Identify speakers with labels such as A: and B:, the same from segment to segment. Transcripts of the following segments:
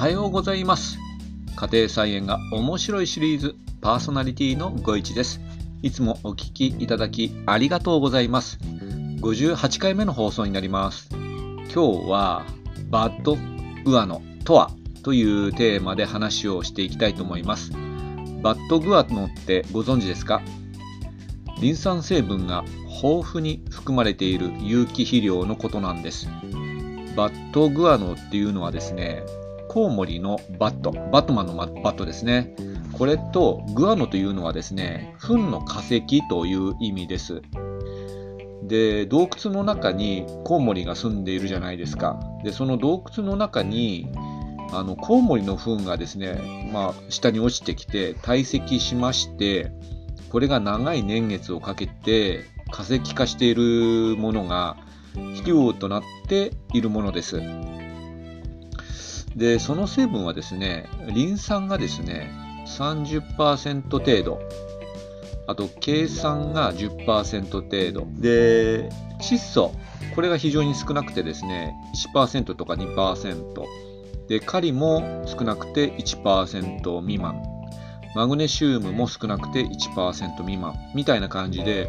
A: はようございます。家庭菜園が面白いシリーズパーソナリティのご一です。いつもお聞きいただきありがとうございます。58回目の放送になります。今日はバッドグアノとはというテーマで話をしていきたいと思います。バッドグアノってご存知ですか？リン酸成分が豊富に含まれている有機肥料のことなんです。bat guano っていうのはですねコウモリの bat、バットマンの bat ですね。これとグアノというのはですね、糞の化石という意味です。で、洞窟の中にコウモリが住んでいるじゃないですか。で、その洞窟の中にあのコウモリの糞がですね、まあ、下に落ちてきて堆積しまして、これが長い年月をかけて化石化しているものが肥料となっているものです。で、その成分はですね、リン酸がですね、30%程度、あと、計酸が10%程度、で、窒素、これが非常に少なくてですね、1%とか2%、で、カリも少なくて1%未満、マグネシウムも少なくて1%未満、みたいな感じで、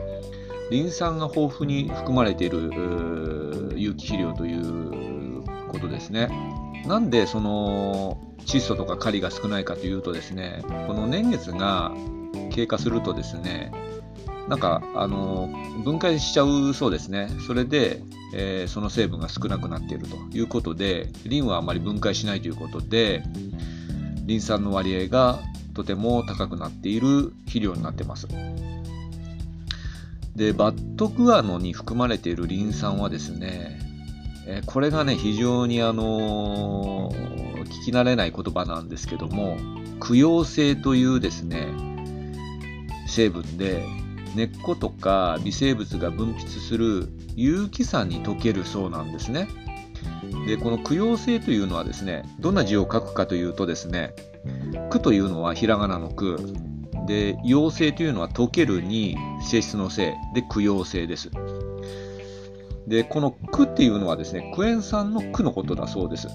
A: リン酸が豊富に含まれている有機肥料ということですね。なんでその窒素とかカリが少ないかというとですねこの年月が経過するとですねなんかあの分解しちゃうそうですねそれで、えー、その成分が少なくなっているということでリンはあまり分解しないということでリン酸の割合がとても高くなっている肥料になってますでバットグアノに含まれているリン酸はですねえこれがね、非常にあのー、聞き慣れない言葉なんですけども、供養性というですね、成分で、根っことか微生物が分泌する有機酸に溶けるそうなんですね。で、この供養性というのはですね、どんな字を書くかというとですね、句というのはひらがなの句、で、陽性というのは溶けるに性質の性で供養性です。で、この区っていうのはですね、クエン酸の区のことだそうです。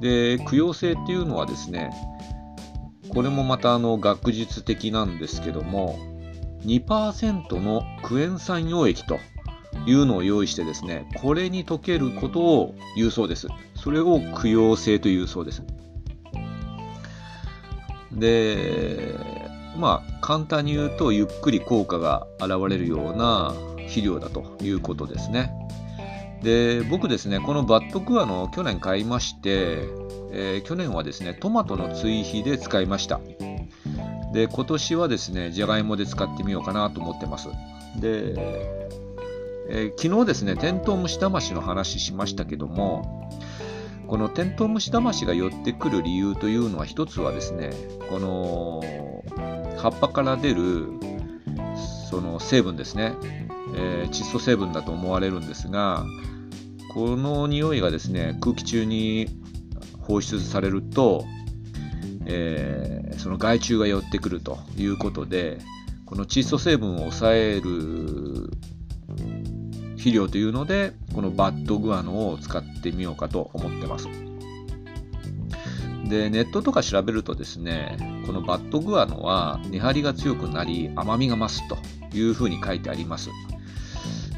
A: で、供養性っていうのはですね、これもまたあの学術的なんですけども、2%のクエン酸溶液というのを用意してですね、これに溶けることを言うそうです。それを供養性というそうです。で、まあ、簡単に言うと、ゆっくり効果が現れるような肥料だということですね。で僕ですね、このバットクワの去年買いまして、えー、去年はですね、トマトの追肥で使いました。で、今年はですね、じゃがいもで使ってみようかなと思ってます。で、えー、昨日ですね、テントウムシ魂の話しましたけども、このテントウムシ魂が寄ってくる理由というのは一つはですね、この葉っぱから出るその成分ですね、え、窒素成分だと思われるんですが、この匂いがですね空気中に放出されると、えー、その害虫が寄ってくるということでこの窒素成分を抑える肥料というのでこのバッドグアノを使ってみようかと思ってます。でネットとか調べるとですねこのバッドグアノは根張りが強くなり甘みが増すというふうに書いてあります。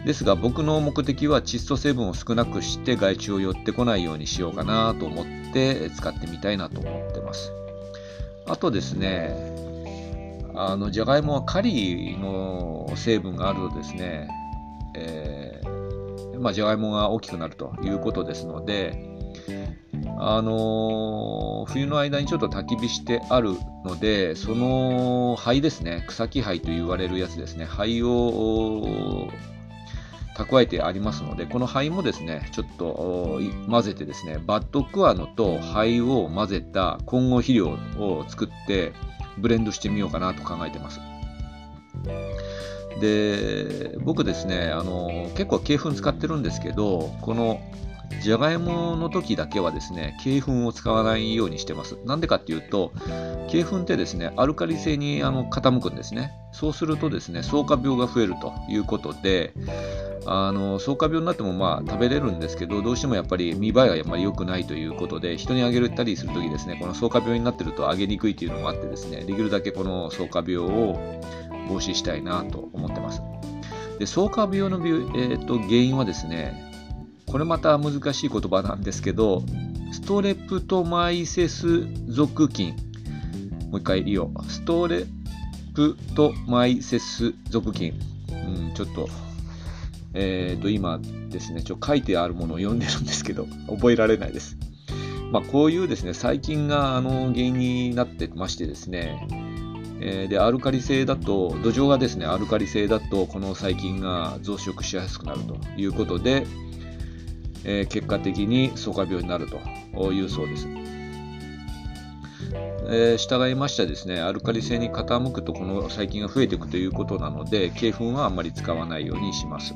A: ですが僕の目的は窒素成分を少なくして害虫を寄ってこないようにしようかなと思って使ってみたいなと思ってます。あとですね、あのじゃがいもはカリの成分があるとですね、えー、まあ、じゃがいもが大きくなるということですので、あのー、冬の間にちょっと焚き火してあるので、その灰ですね、草木灰と言われるやつですね、灰を蓄えてありますので、この灰もですね、ちょっと混ぜてですね、バッドクワノと灰を混ぜた混合肥料を作ってブレンドしてみようかなと考えてます。で、僕ですね、あの結構鶏粉使ってるんですけど、このじゃがいもの時だけはですね、鶏粉を使わないようにしてます。なんでかっていうと、鶏粉ってですね、アルカリ性にあの傾くんですね。そうするとですね、草加病が増えるということで、あの草加病になってもまあ食べれるんですけどどうしてもやっぱり見栄えがやっぱり良くないということで人にあげたりするときですねこの草加病になってるとあげにくいというのもあってですねできるだけこの草加病を防止したいなと思ってます。で草加病の病、えーと、原因はですねこれまた難しい言葉なんですけどストレプトマイセス属菌。もう一回言おう。ストレプトマイセス属菌、うん、ちょっとえー、と今ですね、ちょ書いてあるものを読んでるんですけど、覚えられないです。まあ、こういうですね、細菌があの原因になってましてですね、えー、でアルカリ性だと、土壌がですね、アルカリ性だと、この細菌が増殖しやすくなるということで、えー、結果的に草加病になるというそうです。えー、従いましてですね、アルカリ性に傾くとこの細菌が増えていくということなので、鶏粉はあんまり使わないようにします。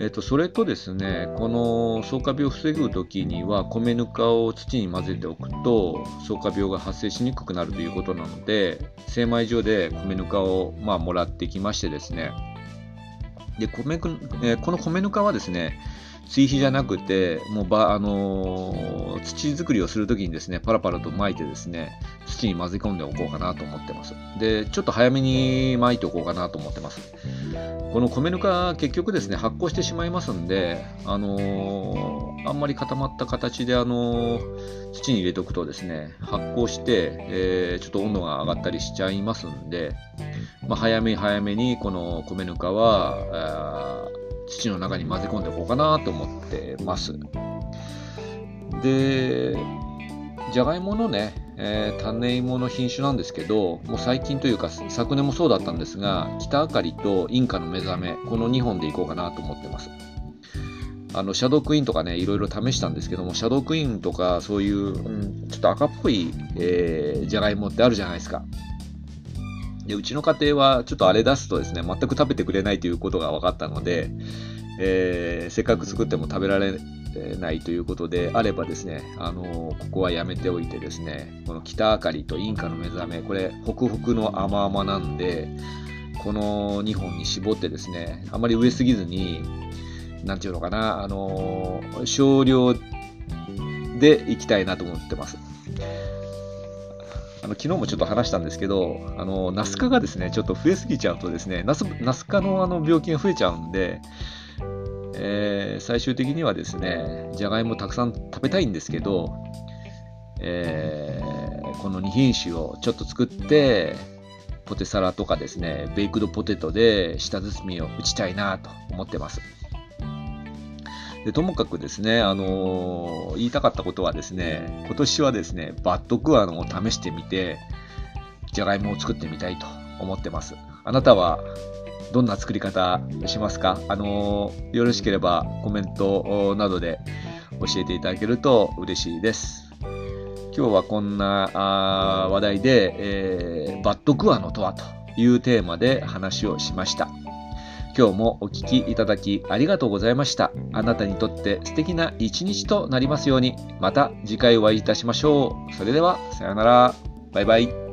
A: えーと、それとですね、この草加病を防ぐ時には、米ぬかを土に混ぜておくと、草加病が発生しにくくなるということなので、精米所で米ぬかを、まあ、もらってきましてですね、で米えー、この米ぬかはですね、追肥じゃなくて、もうば、あのー、土作りをするときにですね、パラパラと巻いてですね、土に混ぜ込んでおこうかなと思ってます。で、ちょっと早めに巻いておこうかなと思ってます。この米ぬか、結局ですね、発酵してしまいますんで、あのー、あんまり固まった形で、あのー、土に入れておくとですね、発酵して、えー、ちょっと温度が上がったりしちゃいますんで、まあ、早め早めにこの米ぬかは、土の中に混ぜ込んでおこうかなと思ってます。で、じゃがいものね、えー、種芋の品種なんですけど、もう最近というか昨年もそうだったんですが、北あかりとインカの目覚め、この2本でいこうかなと思ってます。あのシャドークイーンとかね、いろいろ試したんですけども、シャドークイーンとかそういう、うん、ちょっと赤っぽい、えー、じゃがいもってあるじゃないですか。でうちの家庭はちょっとあれ出すとですね、全く食べてくれないということが分かったので、えー、せっかく作っても食べられないということであればですね、あのここはやめておいてですね、この北あかりとインカの目覚め、これ、ホクホクの甘々なんで、この2本に絞ってですね、あまり植えすぎずに、なんていうのかな、あの少量でいきたいなと思ってます。あの昨日もちょっと話したんですけど、あのナス科がですね、ちょっと増えすぎちゃうとですね、ナスナス科のあの病気が増えちゃうんで、えー、最終的にはですね、じゃがいもたくさん食べたいんですけど、えー、この2品種をちょっと作って、ポテサラとかですね、ベイクドポテトで舌包みを打ちたいなと思ってます。でともかくですね、あのー、言いたかったことはですね、今年はですね、バッドクアンを試してみて、じゃがいもを作ってみたいと思ってます。あなたはどんな作り方しますか？あのー、よろしければコメントなどで教えていただけると嬉しいです。今日はこんな話題で、えー、バッドクアノとはというテーマで話をしました。今日もお聴きいただきありがとうございました。あなたにとって素敵な一日となりますように、また次回お会いいたしましょう。それでは、さようなら。バイバイ。